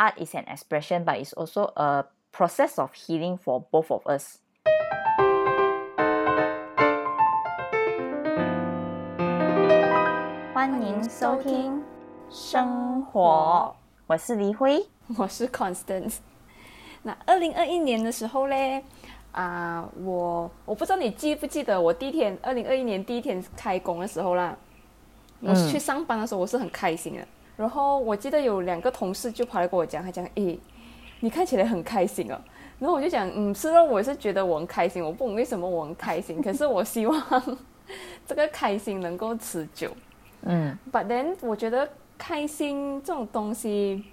art is an expression, but it's also a process of healing for both of us. 欢迎收听生活，我是黎辉，我是 Constance。那二零二一年的时候嘞，啊，我我不知道你记不记得我第一天，二零二一年第一天开工的时候啦，我去上班的时候，我是很开心的。然后我记得有两个同事就跑来跟我讲，他讲：“诶，你看起来很开心哦。”然后我就讲：“嗯，是的，我是觉得我很开心，我不懂为什么我很开心，可是我希望这个开心能够持久。”嗯，But then 我觉得开心这种东西，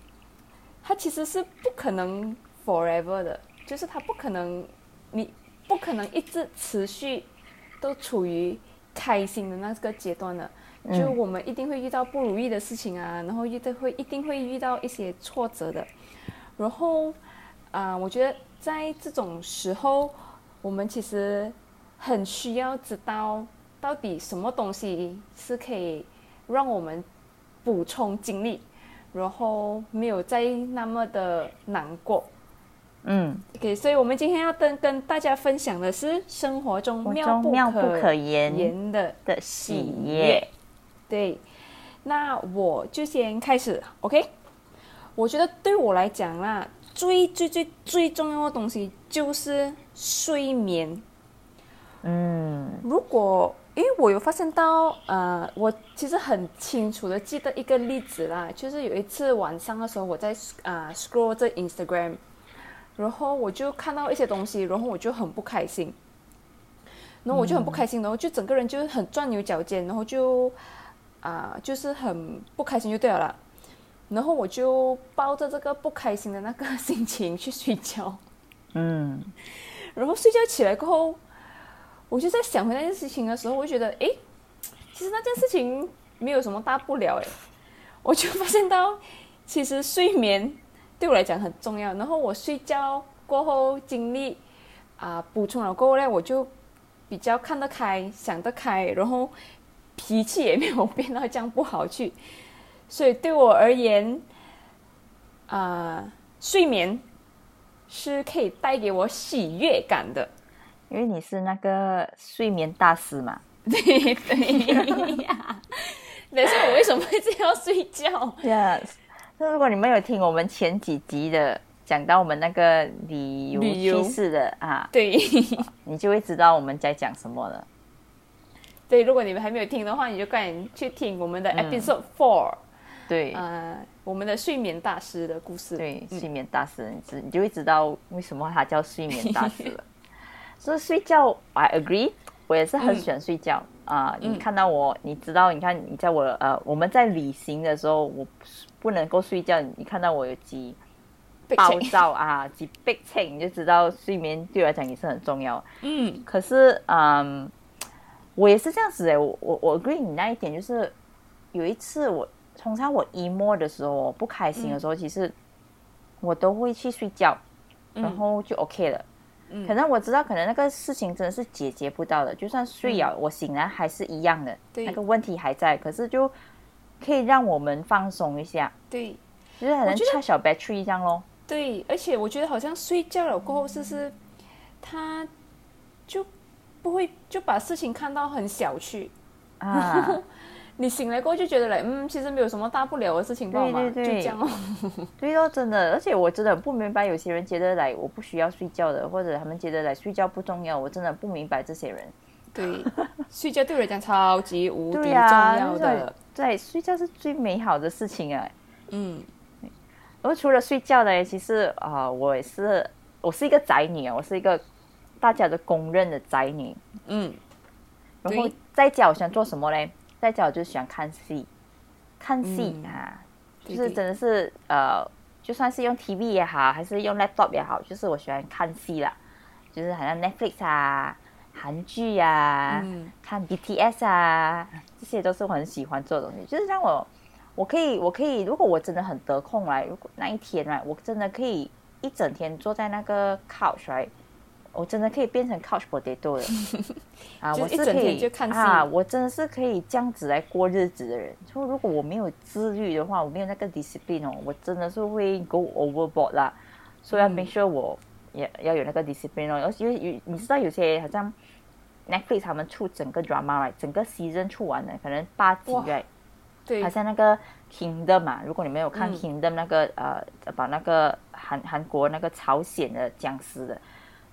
它其实是不可能 forever 的，就是它不可能，你不可能一直持续都处于开心的那个阶段的。就我们一定会遇到不如意的事情啊，然后遇到会一定会遇到一些挫折的，然后啊，我觉得在这种时候，我们其实很需要知道到底什么东西是可以让我们补充精力，然后没有再那么的难过。嗯，OK，所以我们今天要跟跟大家分享的是生活中妙不可言的的喜悦。对，那我就先开始，OK。我觉得对我来讲啦，最最最最重要的东西就是睡眠。嗯，如果因为我有发现到，呃，我其实很清楚的记得一个例子啦，就是有一次晚上的时候，我在啊 scroll 这 Instagram，然后我就看到一些东西，然后我就很不开心，然后我就很不开心，然后就整个人就很钻牛角尖，然后就。啊，就是很不开心就对了，然后我就抱着这个不开心的那个心情去睡觉，嗯，然后睡觉起来过后，我就在想回那件事情的时候，我就觉得，哎，其实那件事情没有什么大不了，哎，我就发现到，其实睡眠对我来讲很重要，然后我睡觉过后精力啊补充了过后呢，我就比较看得开，想得开，然后。脾气也没有变到这样不好去，所以对我而言，啊，睡眠是可以带给我喜悦感的，因为你是那个睡眠大师嘛。对对呀，但是我为什么会这样睡觉？Yes，那如果你们有听我们前几集的讲到我们那个旅游趋势的啊，对，你就会知道我们在讲什么了。对，如果你们还没有听的话，你就赶紧去听我们的 episode four。对，呃，我们的睡眠大师的故事。对，睡眠大师，你知你就会知道为什么他叫睡眠大师了。所以睡觉，I agree，我也是很喜欢睡觉啊。你看到我，你知道，你看你在我呃，我们在旅行的时候，我不能够睡觉。你看到我有几暴躁啊，几 big change，你就知道睡眠对我来讲也是很重要。嗯，可是嗯。我也是这样子哎，我我我 agree 你那一点，就是有一次我通常我 emo 的时候，不开心的时候，其实我都会去睡觉，然后就 OK 了。嗯，可能我知道，可能那个事情真的是解决不到的，就算睡了，我醒来还是一样的，那个问题还在，可是就可以让我们放松一下。对，就是好像插小 battery 一样咯。对，而且我觉得好像睡觉了过后，是不是，他就。不会就把事情看到很小去啊！你醒来过后就觉得嘞，嗯，其实没有什么大不了的事情，对对对，就这样哦。对哦，真的，而且我真的不明白，有些人觉得来我不需要睡觉的，或者他们觉得来睡觉不重要，我真的不明白这些人。对，睡觉对我来讲超级无敌重要的，对，睡觉是最美好的事情啊。嗯，而除了睡觉呢，其实啊，我也是，我是一个宅女啊，我是一个。大家都公认的宅女，嗯，然后在家我喜欢做什么嘞？在家我就喜欢看戏，看戏啊，就是真的是呃，就算是用 TV 也好，还是用 laptop 也好，就是我喜欢看戏啦，就是好像 Netflix 啊、韩剧啊、看 BTS 啊，这些都是我很喜欢做的东西。就是让我，我可以，我可以，如果我真的很得空来，如果那一天来，我真的可以一整天坐在那个 couch 来。我真的可以变成 couch potato 的 啊！我是可以啊，我真的是可以这样子来过日子的人。说如果我没有自律的话，我没有那个 discipline 哦，我真的是会 go overboard 啦。所以要嗯 make sure 我也要有那个 discipline 哦。因为有你知道有些好像 Netflix 他们出整个 drama 整个 season 出完了，可能八集哇 right。对好，像那个 Kingdom 嘛，如果你没有看嗯 Kingdom 那个、呃，把那个韩韩国那个朝鲜的僵尸的，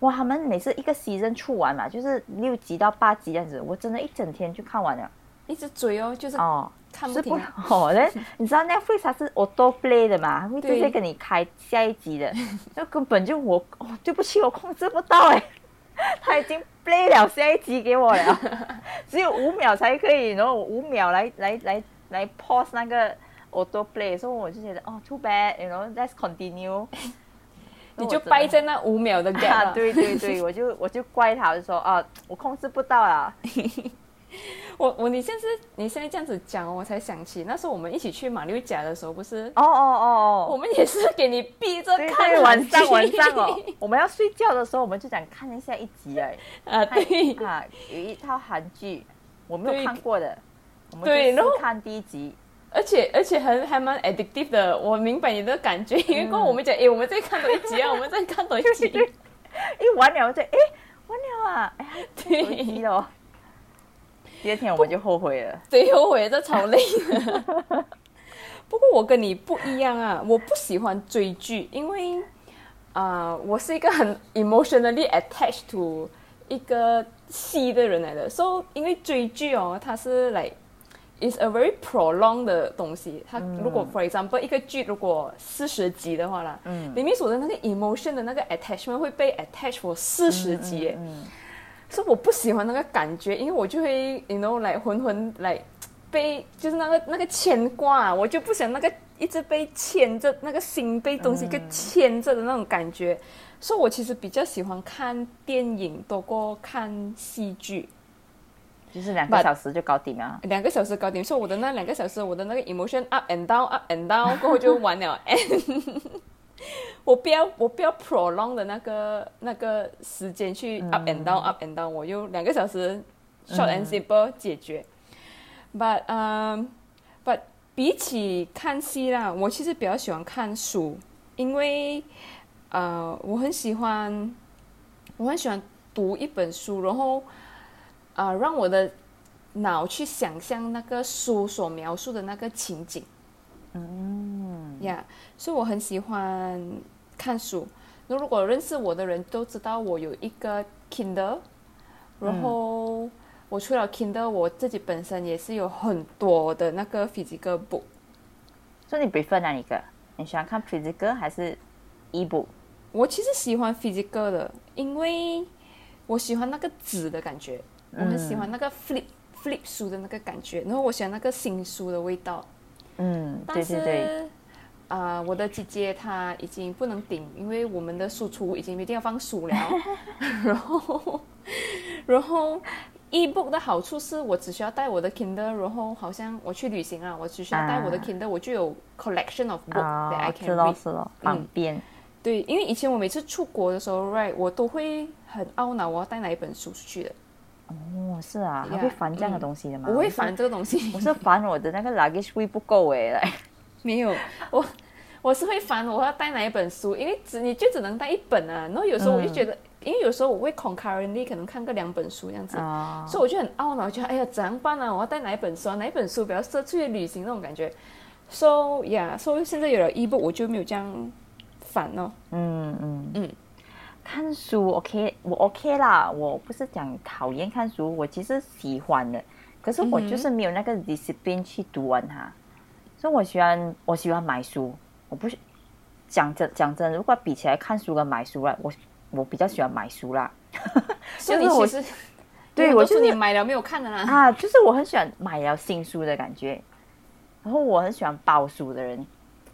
哇，他们每次一个 season 出完嘛，就是六集到八集这样子，我真的一整天就看完了一直追哦，就是哦。看不停啊。哦，那你知道 Netflix 它是 auto play 的嘛，它会直接给你开下一集的，那根本就我哦，对不起，我控制不到哎，他已经 play 了下一集给我了，只有五秒才可以，然后五秒来来来来 pause 那个 auto play，所以我就觉得哦，too bad，you know，let's continue 你就掰在那五秒的 gap 啊，了 对对对，我就我就怪他，我就说啊，我控制不到啦，我我你现在你现在这样子讲哦，我才想起那时候我们一起去马六甲的时候，不是？哦哦哦哦，我们也是给你逼着看对，晚上晚上哦，我们要睡觉的时候，我们就想看一下一集哎，啊，对，啊，有一套韩剧我没有看过的，我们就试看第一集，而且而且还还蛮 addictive 的，我明白你的感觉，因为跟我们讲，诶，我们再看多一集啊，我们再看多一集，一完了我就哎完了啊，哎呀，对有一集了。哦，第二天我们就后悔了，对，后悔这超累的。不过我跟你不一样啊，我不喜欢追剧，因为啊、呃我是一个很 emotionally attached to 一个戏的人来的。So 因为追剧哦，它是 like is a very prolonged 的东西。它如果 for example 一个剧如果四十集的话啦，嗯。里面所的那个 emotion 的那个 attachment 会被 attach for 四十集所以我不喜欢那个感觉，因为我就会，you know，来浑浑来被，就是那个那个牵挂、啊，我就不想那个一直被牵着，那个心被东西给牵着的那种感觉。所以我其实比较喜欢看电影多过看戏剧，就是两个小时就搞定了。两个小时搞定。所以我的那两个小时，我的那个 emotion up and down up and down 过后就完了。我不要我不要 prolong 的那个那个时间去 up and down up and down，我就两个小时 short and simple 解决。But 嗯、but 比起看戏啦，我其实比较喜欢看书，因为呃我很喜欢我很喜欢读一本书，然后啊、呃让我的脑去想象那个书所描述的那个情景。嗯，呀所以我很喜欢看书。那如果认识我的人都知道我有一个 Kindle，然后我除了 Kindle，我自己本身也是有很多的那个 physical book。所以你 prefer 哪一个？你喜欢看 physical 还是 ebook？我其实喜欢 physical 的，因为我喜欢那个纸的感觉，我很喜欢那个 flip flip 书的那个感觉，然后我喜欢那个新书的味道。嗯，但是对对对，啊、我的姐姐她已经不能顶，因为我们的书橱已经没地方放书了。然后，然后 ebook 的好处是我只需要带我的 Kindle，然后好像我去旅行啊，我只需要带我的啊 Kindle，、我就有 collection of book、啊 that I 是 can read。是咯，方便。对，因为以前我每次出国的时候，right，我都会很懊恼我要带哪一本书出去的，哦，是啊，还会烦这样的嗯东西的吗？我会烦这个东西。我是烦我的那个 luggage 位不够哎，来 没有，我我是会烦我要带哪一本书，因为只你就只能带一本啊。然后有时候我就觉得，因为有时候我会 concurrently 可能看个两本书这样子，啊，所以我就很懊恼，觉得哎呀怎样办呢、我要带哪一本书啊？哪一本书比较适合出去旅行那种感觉。So yeah，所、以现在有了 ebook，我就没有这样烦哦。嗯嗯嗯，看书 OK，我 OK 啦，我不是讲讨厌看书，我其实喜欢的，可是我就是没有那个 discipline 去读完它，所以我喜欢我喜欢买书，我不是讲真讲真，如果比起来看书跟买书啦，我我比较喜欢买书啦。所以就是我你其实有很多对我就是你买了没有看的啦。啊，就是我很喜欢买了新书的感觉，然后我很喜欢包书的人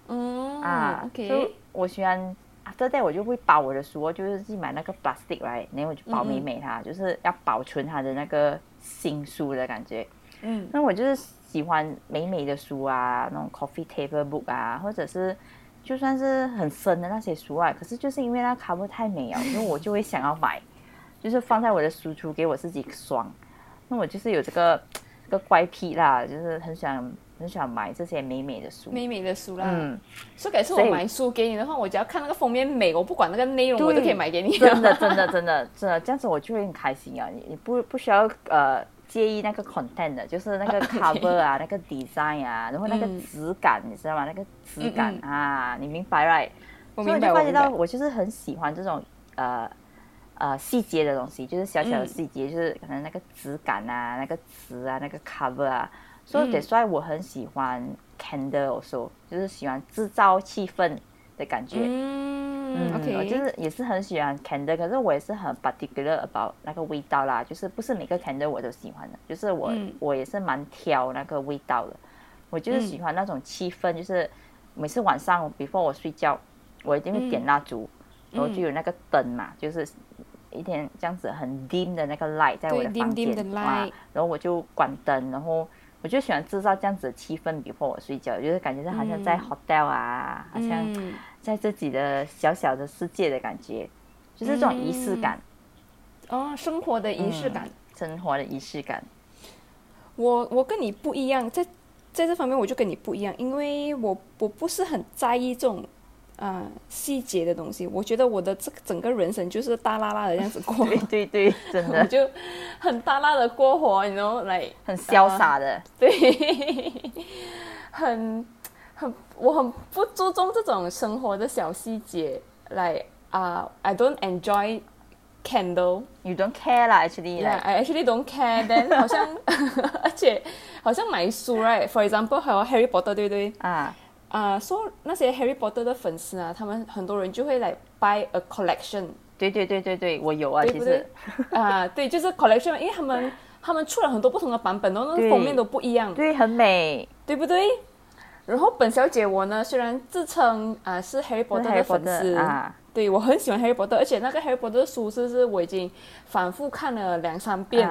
嗯啊，所以，OK，我喜欢 after that 我就会包我的书，我就是去买那个 plastic right，然后我就包美美它，就是要保存它的那个新书的感觉。嗯那我就是喜欢美美的书啊，那种 coffee table book 啊，或者是就算是很深的那些书啊，可是就是因为那 cover 太美了，所以我就会想要买。就是放在我的书橱给我自己爽。那我就是有这个这个怪癖啦，就是很想很想买这些美美的书，美美的书啦。嗯，所以改次我买书给你的话，我只要看那个封面美，我不管那个内容，我都可以买给你。真的，真的，真的，真的，这样子我就会很开心啊！你你不不需要呃介意那个 content 的，就是那个 cover 啊，那个 design 啊，然后那个质感，你知道吗？那个质感啊，你明白 right？我明白。就发现到我就是很喜欢这种呃。呃，细节的东西就是小小的细节，就是可能那个质感啊，那个词啊，那个 cover 啊，所以得说我很喜欢 candle，说就是喜欢制造气氛的感觉。嗯，OK，我就是也是很喜欢 candle，可是我也是很 particular about 那个味道啦，就是不是每个 candle 我都喜欢的，就是我我也是蛮挑那个味道的。我就是喜欢那种气氛，就是每次晚上 before 我睡觉，我一定会点蜡烛，然后就有那个灯嘛，就是。一天这样子很 dim 的那个 light 在我的房间啊，然后我就关灯，然后我就喜欢制造这样子的气氛，before 我睡觉，就是感觉是好像在 hotel 啊，好像在自己的小小的世界的感觉，就是这种仪式感。哦，生活的仪式感，生活的仪式感。我我跟你不一样，在在这方面我就跟你不一样，因为我我不是很在意这种。啊，细节的东西，我觉得我的这整个人生就是大拉拉的样子过。对对对，真的就很大拉的过活，你知道，来很潇洒的。对，很很，我很不注重这种生活的小细节。来啊，I don't enjoy candle. You don't care 啦，actually. Yeah, I actually don't care. Then 好像，而且好像买书，right？For example，还有 Harry Potter，对不对？啊。啊，说那些 Harry Potter 的粉丝啊，他们很多人就会来 buy a collection。对对对对对，我有啊，其实啊，对，就是 collection，因为他们他们出了很多不同的版本，然后那个封面都不一样，对，很美，对不对？然后本小姐我呢，虽然自称啊是 Harry Potter 的粉丝啊，对我很喜欢 Harry Potter，而且那个 Harry Potter 的书是是我已经反复看了两三遍。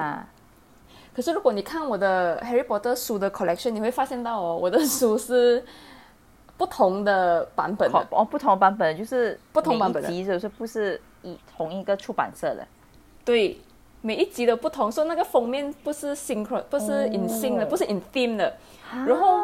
可是如果你看我的 Harry Potter 书的 collection，你会发现到哦，我的书是。不同的版本哦，不同版本就是不同版本集，就是不是一同一个出版社的。对，每一集的不同，说那个封面不是 synchro，不是 in sync 的，不是 in theme 的。然后，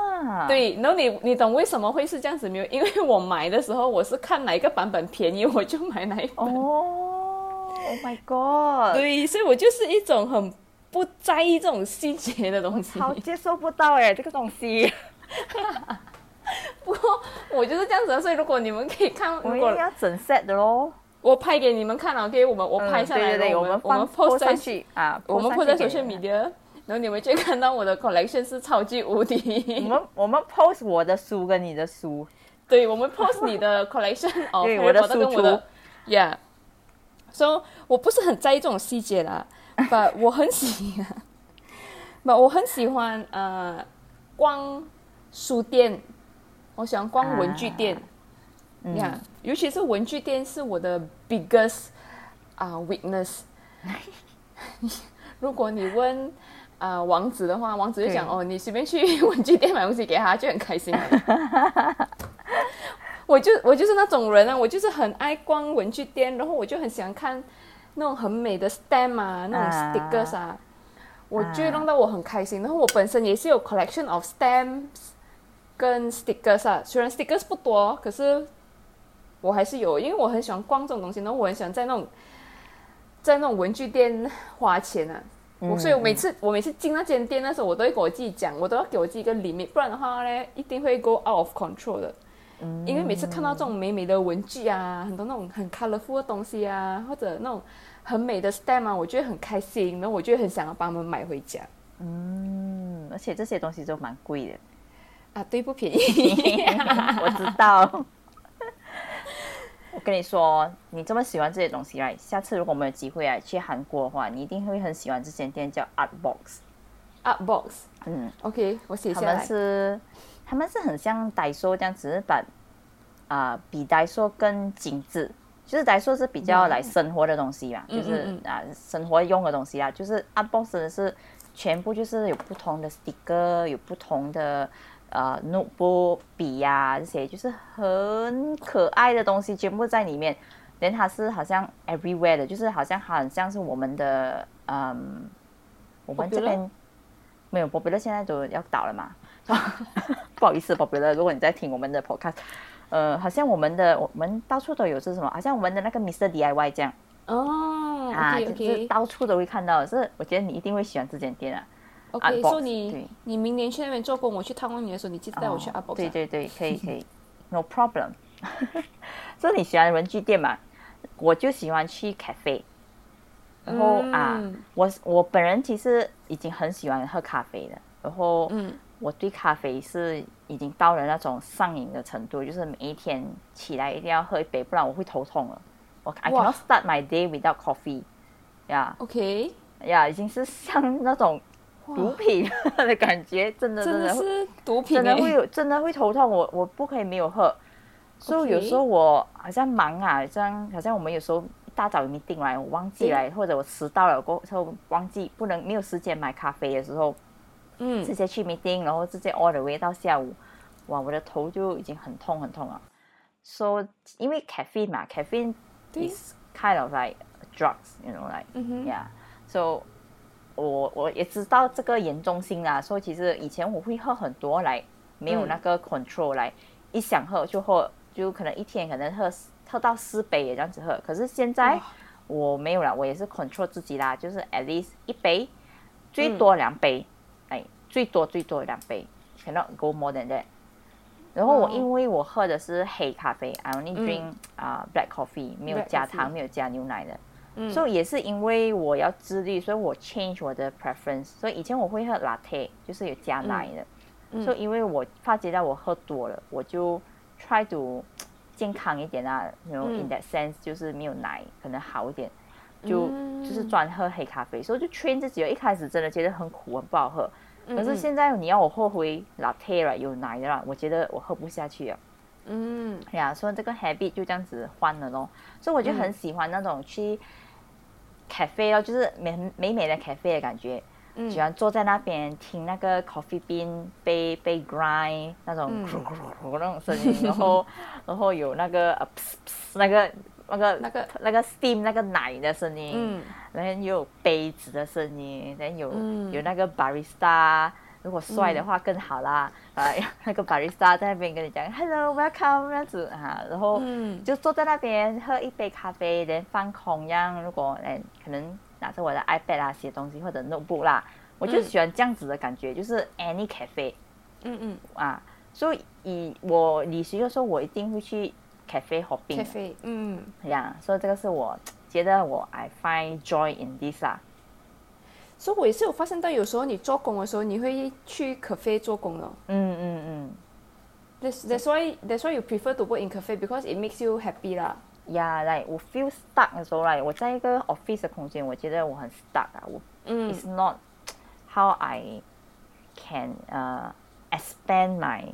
对，然后你你懂为什么会是这样子没有？因为我买的时候我是看哪一个版本便宜，我就买哪一本。哦，Oh my God！对，所以我就是一种很不在意这种细节的东西，好接受不到哎，这个东西。不过我就是这样子，所以如果你们可以看，我果要整 set 的喽，我拍给你们看了，OK，我们我拍下来，我们我们 post 上去啊，我们 post 在 social media，然后你们就看到我的 collection 是超级无敌。我们我们 post 我的书跟你的书，对，我们 post 你的 collection，对，我的书我的，Yeah，所以我不是很在意这种细节啦，But 我很喜欢，But 我很喜欢呃逛书店。我喜欢逛文具店，你看，尤其是文具店是我的 biggest 啊 weakness。如果你问啊王子的话，王子就讲哦，你随便去文具店买东西给他，就很开心。我就我就是那种人啊，我就是很爱逛文具店，然后我就很喜欢看那种很美的 stamp 啊，那种 stickers 啊，我就弄到我很开心。然后我本身也是有 collection of stamps。跟 stickers 啊，虽然 stickers 不多，可是我还是有，因为我很喜欢逛这种东西，然后我很喜欢在那种在那种文具店花钱啊。我所以，我每次我每次进那间店的时候，我都会给我自己讲，我都要给我自己一个 limit，不然的话呢，一定会 go out of control 的。嗯因为每次看到这种美美的文具啊，很多那种很 colorful 的东西啊，或者那种很美的 stamp 啊，我觉得很开心，然后我就很想要把它们买回家。嗯，而且这些东西都蛮贵的。啊，对，不便宜，我知道。我跟你说，你这么喜欢这些东西来，下次如果我们有机会啊去韩国的话，你一定会很喜欢这间店，叫 Art Box。Art Box，嗯，OK，我写下来。他们是，他们是很像代说这样子，把啊比呆说更精致。就是呆说是比较来生活的东西嘛，就是啊生活用的东西啊，就是 Art Box 是全部就是有不同的 sticker，有不同的。呃，notebook 笔呀，这些就是很可爱的东西，全部在里面。连它是好像 everywhere 的，就是好像很像是我们的嗯，我们这边没有 popular 现在都要倒了嘛，不好意思 popular，如果你在听我们的 podcast，呃，好像我们的我们到处都有是什么？好像我们的那个 Mr DIY 这样哦，啊，就是到处都会看到，是我觉得你一定会喜欢这间店啊。OK，说你你明年去那边做工，我去探望你的时候，你记得带我去阿宝。对对对，可以可以，No problem。所以你喜欢文具店嘛？我就喜欢去 cafe。然后啊，我我本人其实已经很喜欢喝咖啡了。然后，嗯，我对咖啡是已经到了那种上瘾的程度，就是每一天起来一定要喝一杯，不然我会头痛了。我 I cannot start my day without coffee。呀，OK，呀，已经是像那种。毒品 的感觉，真的真的是毒品，真的会有，真的会头痛。我我不可以没有喝，所以有时候我好像忙啊，像好像我们有时候一大早有 meeting 来，我忘记来，或者我迟到了过后忘记不能没有时间买咖啡的时候，嗯，直接去 meeting，然后直接 all the way 到下午，哇，我的头就已经很痛很痛了。So 因为 caffeine 嘛，caffeine is kind of like drugs，you know，like，yeah，so 我我也知道这个严重性啦，所以其实以前我会喝很多来，没有那个 control 来，一想喝就喝，就可能一天可能喝喝到四杯也这样子喝。可是现在我没有了，我也是 control 自己啦，就是 at least 一杯，最多两杯，哎，最多最多两杯，cannot go more than that。然后我因为我喝的是黑咖啡，I only drink 啊 black coffee，没有加糖，没有加牛奶的。所以也是因为我要自律，所以我 change 我的 preference。所以以前我会喝 latte，就是有加奶的。所以因为我发觉到我喝多了，我就 try to 健康一点啊，然后 in that sense 就是没有奶可能好一点，就就是专喝黑咖啡。所以就 train 自己，一开始真的觉得很苦，很不好喝。可是现在你要我后悔 latte 了，有奶的啦，我觉得我喝不下去了。嗯，呀，所以这个 habit 就这样子换了咯。所以我就很喜欢那种去。Cafe 哦，就是美美美的 cafe 的感觉，嗯。喜欢坐在那边听那个 coffee bean 被被 grind 那种那种声音，然后 然后有那个呃那个那个那个那个 steam 那个奶的声音，然后又有杯子的声音，然后有有那个 barista。如果帅的话更好啦，啊，那个 barista 在那边跟你讲 “hello welcome” 这样子。啊，然后就坐在那边喝一杯咖啡，连放空一样。如果哎，可能拿着我的 iPad 啊写东西或者 notebook 啦，我就喜欢这样子的感觉，就是 any cafe，嗯嗯。啊，所以以我旅行的时候，我一定会去 cafe hopping。cafe，嗯，呀，所以这个是我觉得我 I find joy in this 啊。所以我也是有发现到，有时候你做工的时候，你会去 cafe 做工的。嗯嗯嗯。That's that's why that's why you prefer to work in cafe because it makes you happy 啦。Yeah, like 我 feel stuck 的时候，like 我在一个 office 的空间，我觉得我很 stuck 啊。我嗯，It's not how I can uh expand my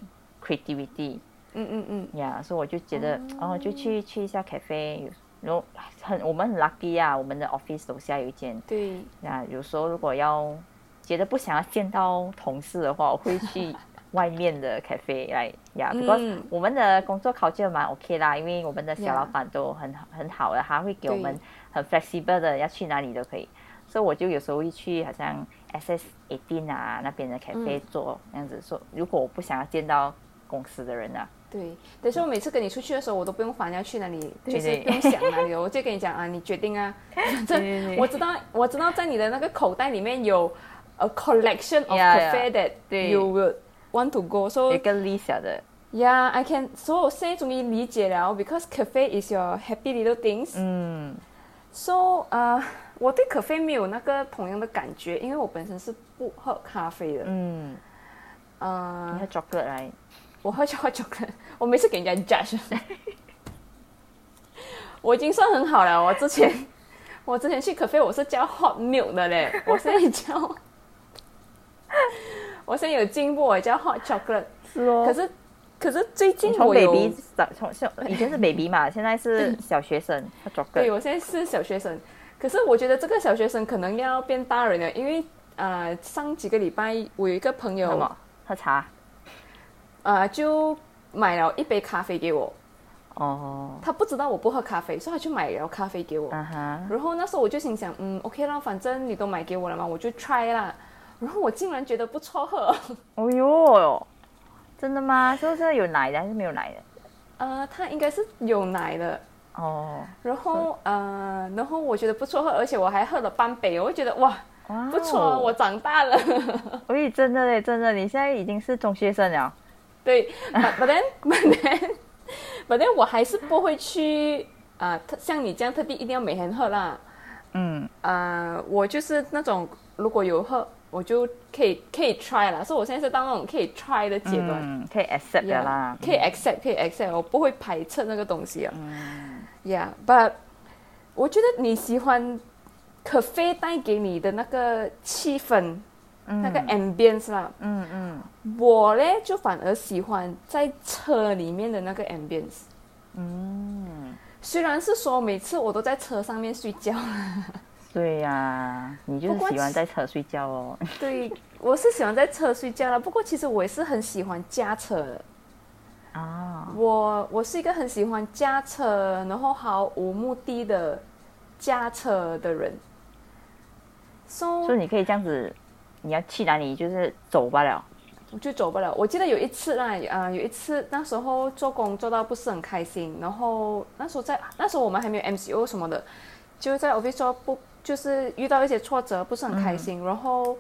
creativity。嗯嗯嗯。Yeah，所以我就觉得，然后就去去一下 cafe。然后很我们很 lucky 啊，我们的 office 楼下有一间。对。那有时候如果要觉得不想要见到同事的话，我会去外面的 cafe 来呀。不过我们的工作考卷蛮 OK 啦，因为我们的小老板都很很好的，他会给我们很 flexible 的，要去哪里都可以。所以我就有时候会去好像 SS eighteen 啊那边的 cafe 做这样子。说如果我不想要见到公司的人啊。对，等下我每次跟你出去的时候，我都不用烦要去哪里，就是不用想哪里，我就跟你讲啊，你决定啊。反正我知道，我知道在你的那个口袋里面有 a collection of cafe that you would want to go。so 一个理想的。Yeah，I can。所以我现在终于理解了，because cafe is your happy little things。嗯。So 啊，我对 cafe 没有那个同样的感觉，因为我本身是不喝咖啡的。嗯。啊。你喝 chocolate 来。我喝巧克力，我每次给人家 judge，我已经算很好了。我之前，我之前去咖啡，我是叫 hot milk 的嘞。我现在叫，我现在有进步，我叫 hot chocolate。是哦。可是，可是最近从 baby 从小以前是 baby 嘛，现在是小学生喝 chocolate。对，我现在是小学生。可是我觉得这个小学生可能要变大人了，因为呃，上几个礼拜我有一个朋友喝茶。啊，就买了一杯咖啡给我，哦，他不知道我不喝咖啡，所以他就买了咖啡给我。然后那时候我就心想，嗯，OK 啦，反正你都买给我了嘛，我就 try 啦。然后我竟然觉得不错喝，哦哟，真的吗？是不是有奶的还是没有奶的？呃，它应该是有奶的。哦，然后呃，然后我觉得不错喝，而且我还喝了半杯，我就觉得哇，哇不错，我长大了。喂，真的嘞，真的，你现在已经是中学生了。对，but but then but then but then 我还是不会去啊、特像你这样特地一定要每天喝啦。嗯，啊、我就是那种如果有喝，我就可以可以 try 啦。所以我现在是到那种可以 try 的阶段。嗯，可以 accept 的啦。可以 accept，可以 accept，我不会排斥那个东西啊。嗯 Yeah，but 我觉得你喜欢咖啡带给你的那个气氛，那个 ambience 啦。嗯嗯我嘞就反而喜欢在车里面的那个 ambience。嗯，虽然是说每次我都在车上面睡觉，对呀、你就是喜欢在车睡觉哦。对我是喜欢在车睡觉啦。不过其实我也是很喜欢驾车的。啊，我我是一个很喜欢驾车，然后毫无目的的驾车的人。So 所以你可以这样子，你要去哪里就是走罢了。我就走不了。我记得有一次啦，啊、有一次那时候做工做到不是很开心，然后那时候在那时候我们还没有 MCO 什么的，就在 office 做不就是遇到一些挫折，不是很开心，然后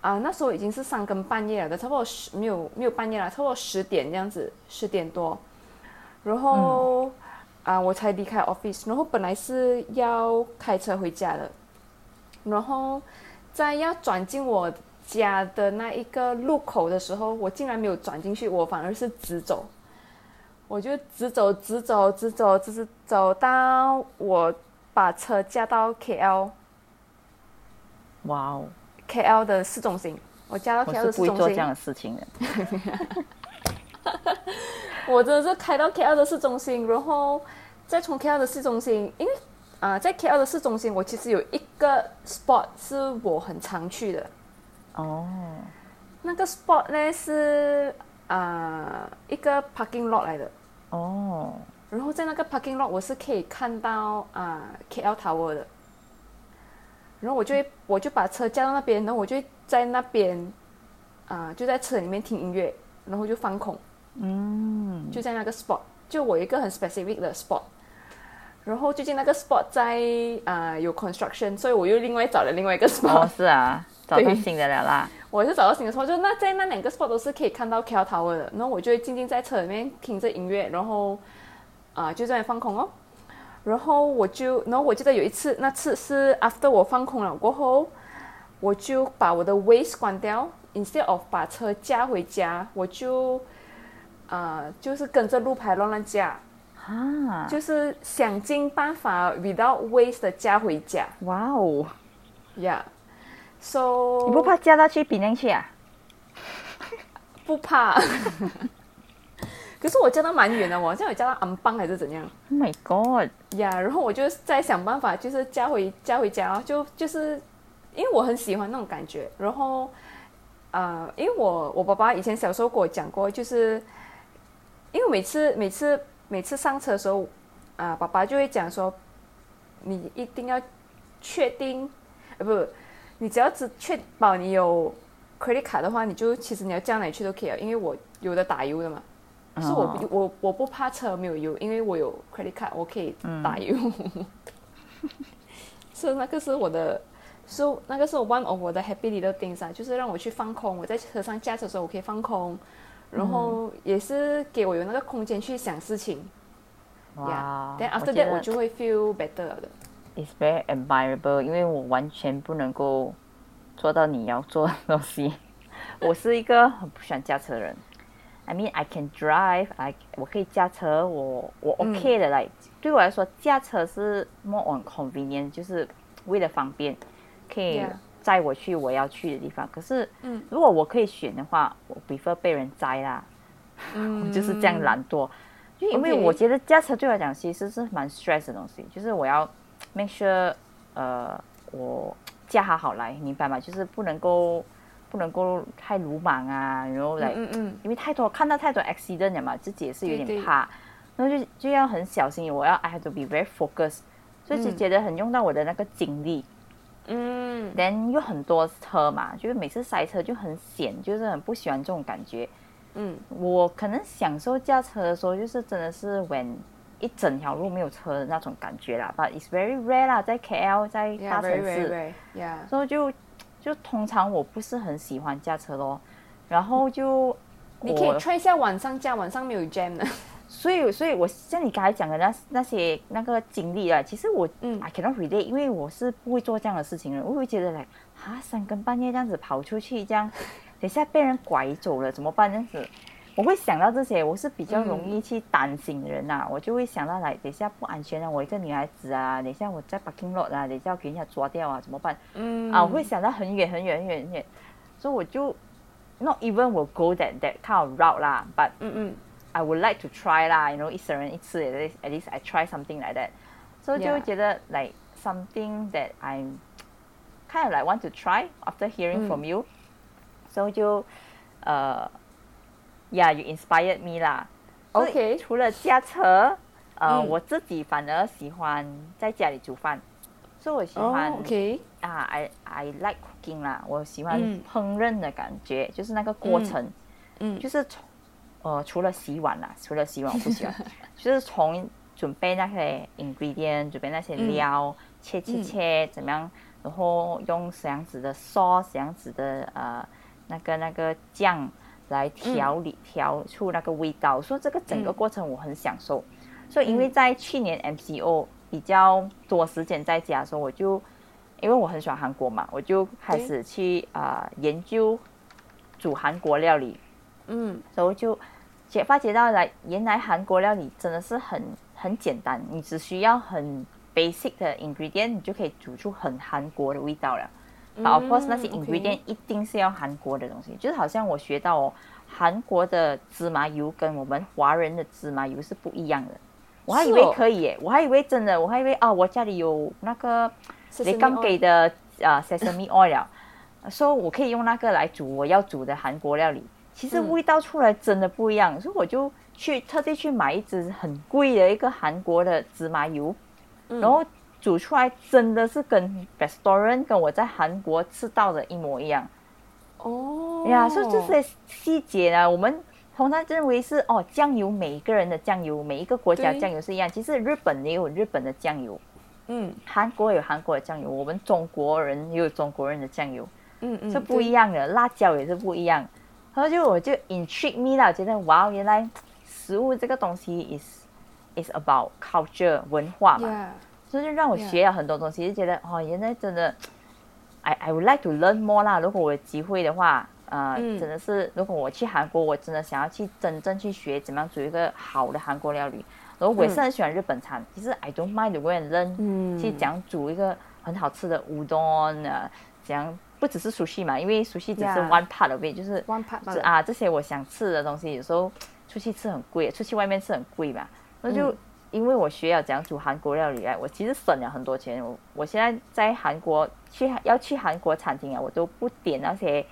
啊、那时候已经是三更半夜了的，差不多十没有没有半夜了，差不多十点这样子，十点多，然后啊、我才离开 office，然后本来是要开车回家的，然后在要转进我家的那一个路口的时候，我竟然没有转进去，我反而是直走，我就直走直走直走直直走到我把车驾到 KL 哇哦，KL 的市中心，我驾到 KL 是的市中心。不会做这样，的事情的。我真的是开到 KL 的市中心，然后再从 KL 的市中心，因为啊、呃在 KL 的市中心，我其实有一个 spot 是我很常去的，哦，那个 spot 呢是啊、呃一个 parking lot 来的，哦，然后在那个 parking lot 我是可以看到啊、KL Tower 的，然后我就会我就把车架到那边，然后我就会在那边啊、就在车里面听音乐，然后就放空。嗯，就在那个 spot，就我一个很 specific 的 spot。然后最近那个 spot 在啊、有 construction，所以我又另外找了另外一个 spot。哦，是啊，找到新的了啦。我是找到新的 spot，就那在那两个 spot 都是可以看到 Tower 的。然后我就会静静在车里面听着音乐，然后啊、就在那里放空哦。然后我就，然后我记得有一次，那次是 after 我放空了过后，我就把我的 waste 关掉，instead of 把车驾回家，我就啊、就是跟着路牌乱乱驾。啊，就是想尽办法 without waste 的加回家哇哦，，Yeah，so 你不怕嫁到去比邻去啊不怕？可是我加到蛮远的，我好像有加到安邦还是怎样？Oh my god！呀然后我就在想办法，就是加回加回家，就就是因为我很喜欢那种感觉，然后啊、呃因为我我爸爸以前小时候跟我讲过，就是因为每次每次每次上车的时候啊、爸爸就会讲说，你一定要确定，呃不，你只要只确保你有 credit 卡的话，你就其实你要叫哪里去都可以了，因为我有的打油的嘛。是我不我我不怕车没有油，因为我有 credit card，我可以打油。是那个是我的，是那个是 one of 我的 happy little things 啊，就是让我去放空。我在车上驾车的时候，我可以放空，然后也是给我有那个空间去想事情。哇 Yeah，then after 觉 that 我就会 feel better 的。It's very admirable，因为我完全不能够做到你要做的东西。我是一个很不喜欢驾车的人。I mean, I can drive, I 我可以驾车，我我 OK 的。来、对我来说，驾车是 more on convenient，就是为了方便，可以 Yeah 载我去我要去的地方。可是，嗯如果我可以选的话，我 prefer 被人载啦。嗯 我就是这样懒惰。就因为我觉得驾车对我来讲其实是蛮 stress 的东西，就是我要 make sure 呃我驾好好来，明白吗？就是不能够不能够太鲁莽啊，然后来、嗯嗯因为太多看到太多 accident 了嘛，自己也是有点怕。然后就就要很小心，我要 I have to be very focused，所以就觉得很用到我的那个精力。嗯，then 又很多车嘛，就是每次塞车就很险，就是很不喜欢这种感觉。嗯，我可能享受驾车的时候，就是真的是 when 一整条路没有车的那种感觉啦。But it's very rare 啦，在 KL 在大城市，所以就就通常我不是很喜欢驾车咯。然后就你可以 try 一下晚上驾，晚上没有 jam 的。所以，所以我像你刚才讲的那那些那个经历啊，其实我嗯，I cannot relate，因为我是不会做这样的事情的。我会觉得来啊，三更半夜这样子跑出去，这样 等下被人拐走了怎么办？这样子，我会想到这些。我是比较容易去担心的人呐，我就会想到来等下不安全啊，我一个女孩子啊，等下我在 parking lot 啊，等下给人家抓掉啊，怎么办？嗯啊，我会想到很远很远很远很远，所以我就 not even will go that that kind of route 啦，but 嗯嗯。I would like to try 啦，you know，一生人一次，at least at least I try something like that。所以就觉得 like something that I'm kind of like want to try after hearing from you。所以就呃，Yeah，you inspired me 啦。OK，除了驾车，呃，我自己反而喜欢在家里煮饭。所以我喜欢 OK 啊，I I like cooking 啦，我喜欢烹饪的感觉，就是那个过程，嗯，就是从。 呃，除了洗碗啦，除了洗碗我不喜欢，就是从准备那些 ingredient，准备那些料，切切切怎么样，然后用什样子的 sauce，什样子的呃那个那个酱来调理调出那个味道，所以这个整个过程我很享受。所以因为在去年 MCO 比较多时间在家的时候，我就因为我很喜欢韩国嘛，我就开始去啊研究煮韩国料理，嗯，所以就。解发觉到来，原来韩国料理真的是很很简单，你只需要很 basic 的 ingredient，你就可以煮出很韩国的味道了。But of course，那些 ingredient 一定是要韩国的东西，就是好像我学到哦，韩国的芝麻油跟我们华人的芝麻油是不一样的。我还以为可以耶，我还以为真的，我还以为啊，我家里有那个你刚给的啊 sesame oil，说我可以用那个来煮我要煮的韩国料理。其实味道出来真的不一样，所以我就去特地去买一支很贵的一个韩国的芝麻油，然后煮出来真的是跟 restaurant 跟我在韩国吃到的一模一样。哦，呀，所以这些细节呢，我们通常认为是哦，酱油每一个人的酱油，每一个国家酱油是一样。其实日本也有日本的酱油，嗯，韩国有韩国的酱油，我们中国人也有中国人的酱油，嗯嗯，是不一样的，辣椒也是不一样。然后就我就 intrigue me 了，觉得哇，原来食物这个东西 is is about culture 文化嘛，所以就让我学了很多东西，就觉得哦，原来真的，I I would like to learn more 啦。如果我有机会的话，呃，真的是如果我去韩国，我真的想要去真正去学怎么样煮一个好的韩国料理。然后我也是很喜欢日本餐，其实 I don't mind to learn 去讲煮一个很好吃的乌冬啊，讲。不只是熟悉嘛，因为熟悉只是 one part of it，就是 one part 啊，这些我想吃的东西，有时候出去吃很贵，出去外面吃很贵嘛。那就因为我学要讲煮韩国料理啊，我其实省了很多钱。我我现在在韩国去要去韩国餐厅啊，我都不点那些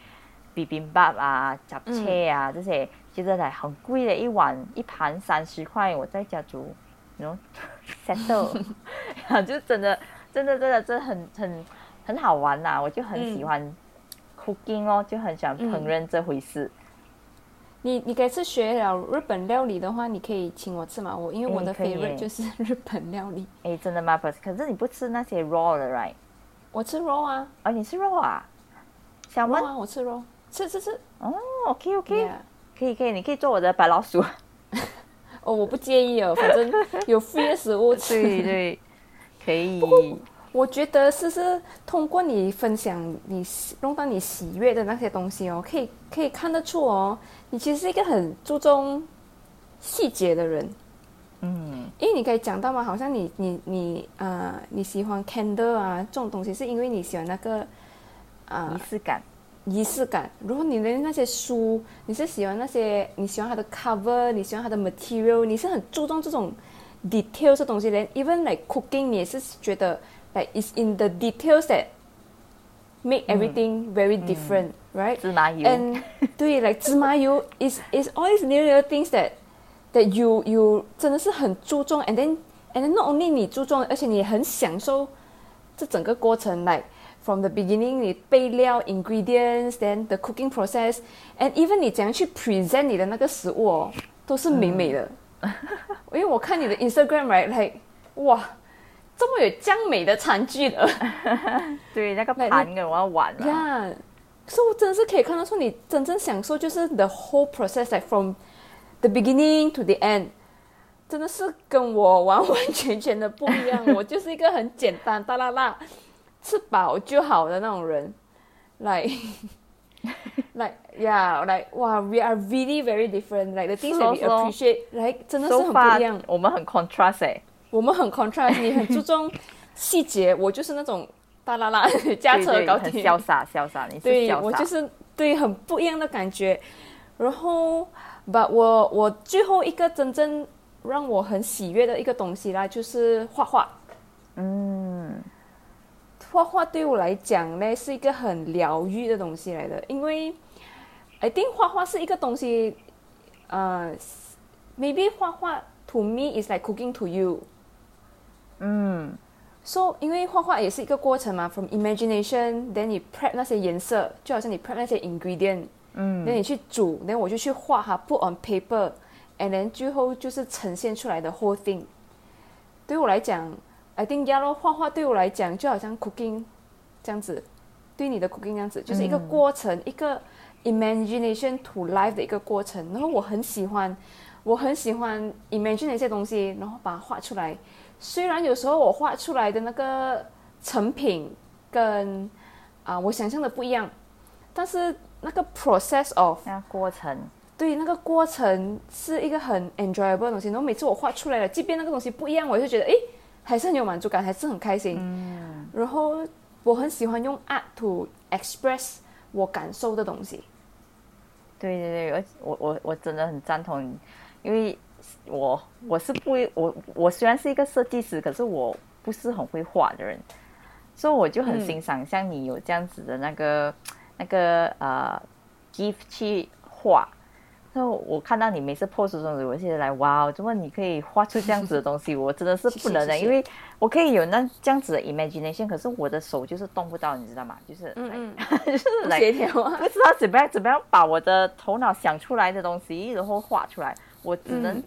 bibimbap 啊、杂切啊这些，其实来很贵的，一碗一盘三十块，我在家煮，然后 settle，就真的真的真的真的很很。很好玩呐，我就很喜欢 cooking 哦，就很喜欢烹饪这回事。你你改次学了日本料理的话，你可以请我吃嘛？我因为我的 favorite 就是日本料理。哎，真的吗？可是你不吃那些 raw 的，right？我吃 raw 啊。哦，你吃 raw 啊？小猫啊，我吃 raw，吃吃吃。哦，OK OK，可以可以，你可以做我的白老鼠。哦，我不介意哦，反正有 free 的食物吃。对对，可以。我觉得是是通过你分享你弄到你喜悦的那些东西哦，可以可以看得出哦，你其实是一个很注重细节的人，嗯，因为你可以讲到嘛，好像你你你呃你喜欢 candle 啊这种东西，是因为你喜欢那个啊仪式感，仪式感。如果你的那些书，你是喜欢那些你喜欢它的 cover，你喜欢它的 material，你是很注重这种 details 的东西连 even like cooking，你也是觉得。like it's in the details that make everything very different, right? 芝麻油 and 对，like 芝麻油 is is all these little little things that that you you 真的是很注重，and then and then not only 你注重，而且你很享受这整个过程，like from the beginning 你备料 ingredients，then the cooking process，and even 你怎样去 present 你的那个食物哦，都是美美的。因为我看你的 Instagram，right，like 哇， 这么有这样美的餐具的，对，那个盘跟我要碗了。呀，所以我真的是可以看到说，你真正享受就是 the whole process，like from the beginning to the end，真的是跟我完完全全的不一样。我就是一个很简单，哒啦啦，吃饱就好的那种人。Like, like, yeah, like, wow, we are really very different. Like the things that we appreciate, like 真的是很不一样。我们很 contrast 哎，我们很 contrast。你很注重细节，我就是那种哒啦啦驾车高铁，潇洒潇洒。你是对我就是对很不一样的感觉。然后。But 我我最后一个真正让我很喜悦的一个东西啦，就是画画。嗯，画画对我来讲呢，是一个很疗愈的东西来的。因为，I think 画画是一个东西，呃，maybe 画画 to me is like cooking to you。嗯，So 因为画画也是一个过程嘛，from imagination，then 你 prep 那些颜色，就好像你 prep 那些 ingredient。嗯，那你去煮，然后我就去画它，put on paper，and then 最后就是呈现出来的 whole thing。对我来讲，I think yellow 画画对我来讲就好像 cooking 这样子，对你的 cooking 这样子，就是一个过程，一个 imagination to life 的一个过程。然后我很喜欢，我很喜欢 imagine 那些东西，然后把它画出来。虽然有时候我画出来的那个成品跟啊我想象的不一样，但是。那个 process of 那过程，对，那个过程是一个很 enjoyable 的东西。然后每次我画出来了，即便那个东西不一样，我就觉得，哎，还是很有满足感，还是很开心。嗯。然后我很喜欢用 art to express 我感受的东西。对对对，而我我我真的很赞同，因为我我是不我我虽然是一个设计师，可是我不是很会画的人，所以我就很欣赏像你有这样子的那个。那个呃，gift 去画，那我看到你每次 post 这种东西，我现在来哇，怎么你可以画出这样子的东西？我真的是不能的，因为我可以有那这样子的 imagination，可是我的手就是动不到，你知道吗？就是嗯嗯，就是来协调啊，不知道怎么样怎么样把我的头脑想出来的东西，然后画出来，我只能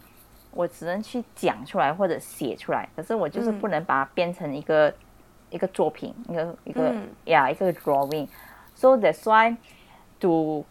我只能去讲出来或者写出来，可是我就是不能把它变成一个一个作品，一个一个呀一个 drawing。So that's why to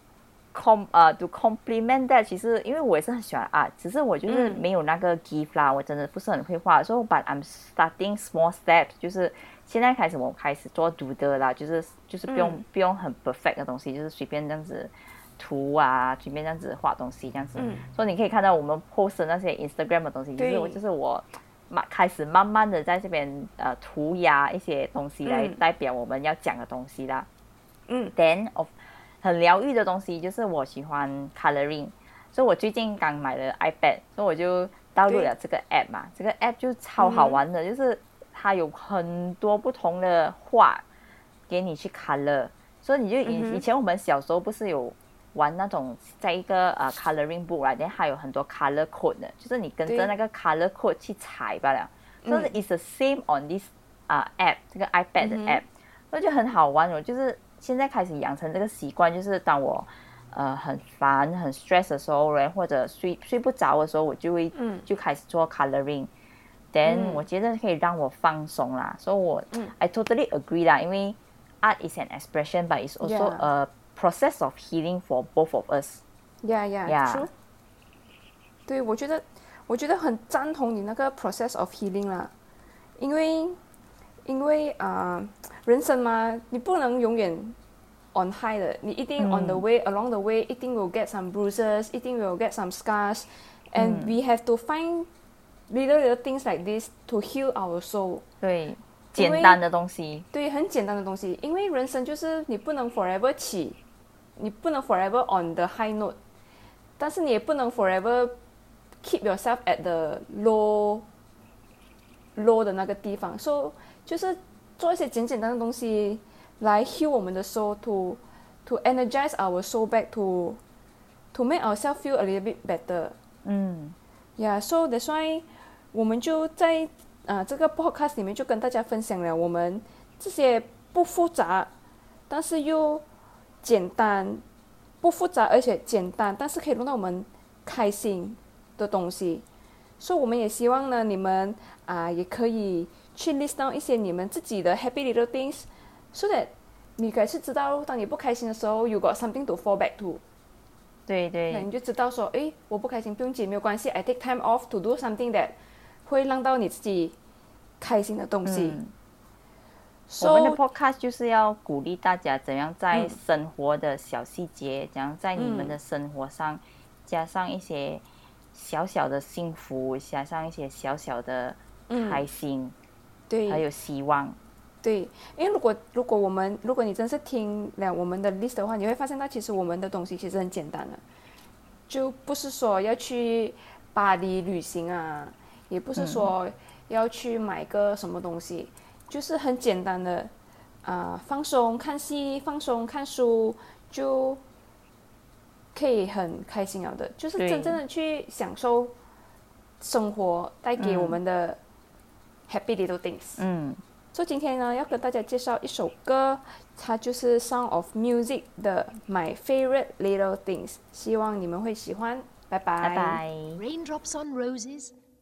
com 呃 to compliment that，其实因为我也是很喜欢 art，只是我就是没有那个 gift 啦，我真的不是很会画。So but I'm starting small steps，就是现在开始我开始做 do 的啦，就是就是不用不用很 perfect 的东西，就是随便这样子涂啊，随便这样子画东西这样子。所以你可以看到我们 post 那些 Instagram 的东西，就是我就是我慢开始慢慢的在这边呃涂鸦一些东西来代表我们要讲的东西啦。嗯，then of 很疗愈的东西就是我喜欢 coloring，所以我最近刚买了 iPad，所以我就导入了这个 app 嘛，这个 app 就超好玩的，就是它有很多不同的画给你去 color，所以你就以以前我们小时候不是有玩那种在一个呃 coloring book 啦，然后还有很多 color code 的，就是你跟着那个 color code 去踩罢了，就是 is the same on this 啊 app 这个 iPad 的 app，我觉得很好玩哦，就是。现在开始养成这个习惯，就是当我呃很烦、很 stress 的时候，人或者睡睡不着的时候，我就会就开始做 coloring。Then 我觉得可以让我放松啦，所以我 I totally agree 啦，因为 art is an expression, but it's also a process of healing for both of us. Yeah, yeah, true. 对，我觉得我觉得很赞同你那个 process of healing 啦，因为。因为啊，人生嘛，你不能永远 on high 的，你一定 on the way along the way，一定 will get some bruises，一定 will get some scars，and we have to find little little things like this to heal our soul。对，简单的东西。对，很简单的东西，因为人生就是你不能 forever 起，你不能 forever on the high note，但是你也不能 forever keep yourself at the low low 的那个地方，so。就是做一些简简单的东西来 heal 我们的 soul，to to energize our soul back to to make ourselves feel a little bit better。嗯，Yeah，so that's why 我们就在啊这个 podcast 里面就跟大家分享了我们这些不复杂，但是又简单，不复杂而且简单，但是可以弄到我们开心的东西。所以我们也希望呢，你们啊也可以去 list down 一些你们自己的 happy little things，so that 你开始知道，当你不开心的时候，you got something to fall back to。对对，那你就知道说，哎，我不开心不用紧，没有关系，I take time off to do something that 会让到你自己开心的东西。我们的 podcast 就是要鼓励大家怎样在生活的小细节，怎样在你们的生活上加上一些小小的幸福，加上一些小小的开心，对，还有希望。对，因为如果如果我们如果你真是听了我们的 list 的话，你会发现到其实我们的东西其实很简单的，就不是说要去巴黎旅行啊，也不是说要去买个什么东西，就是很简单的啊，放松看戏，放松看书，就可以很开心了的，就是真正的去享受生活带给我们的 happy little things。嗯。所以今天呢，要跟大家介绍一首歌，它就是《Sound of Music》的《My Favorite Little Things》，希望你们会喜欢。拜拜。拜拜。Raindrops on roses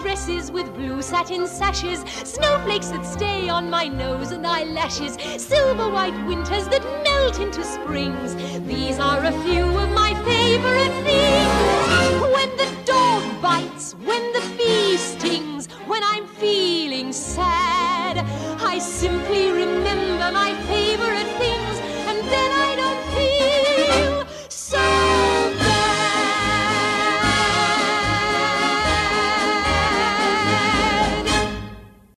dresses with blue satin sashes, snowflakes that stay on my nose and eyelashes, silver white winters that melt into springs. These are a few of my favorite things. When the dog bites, when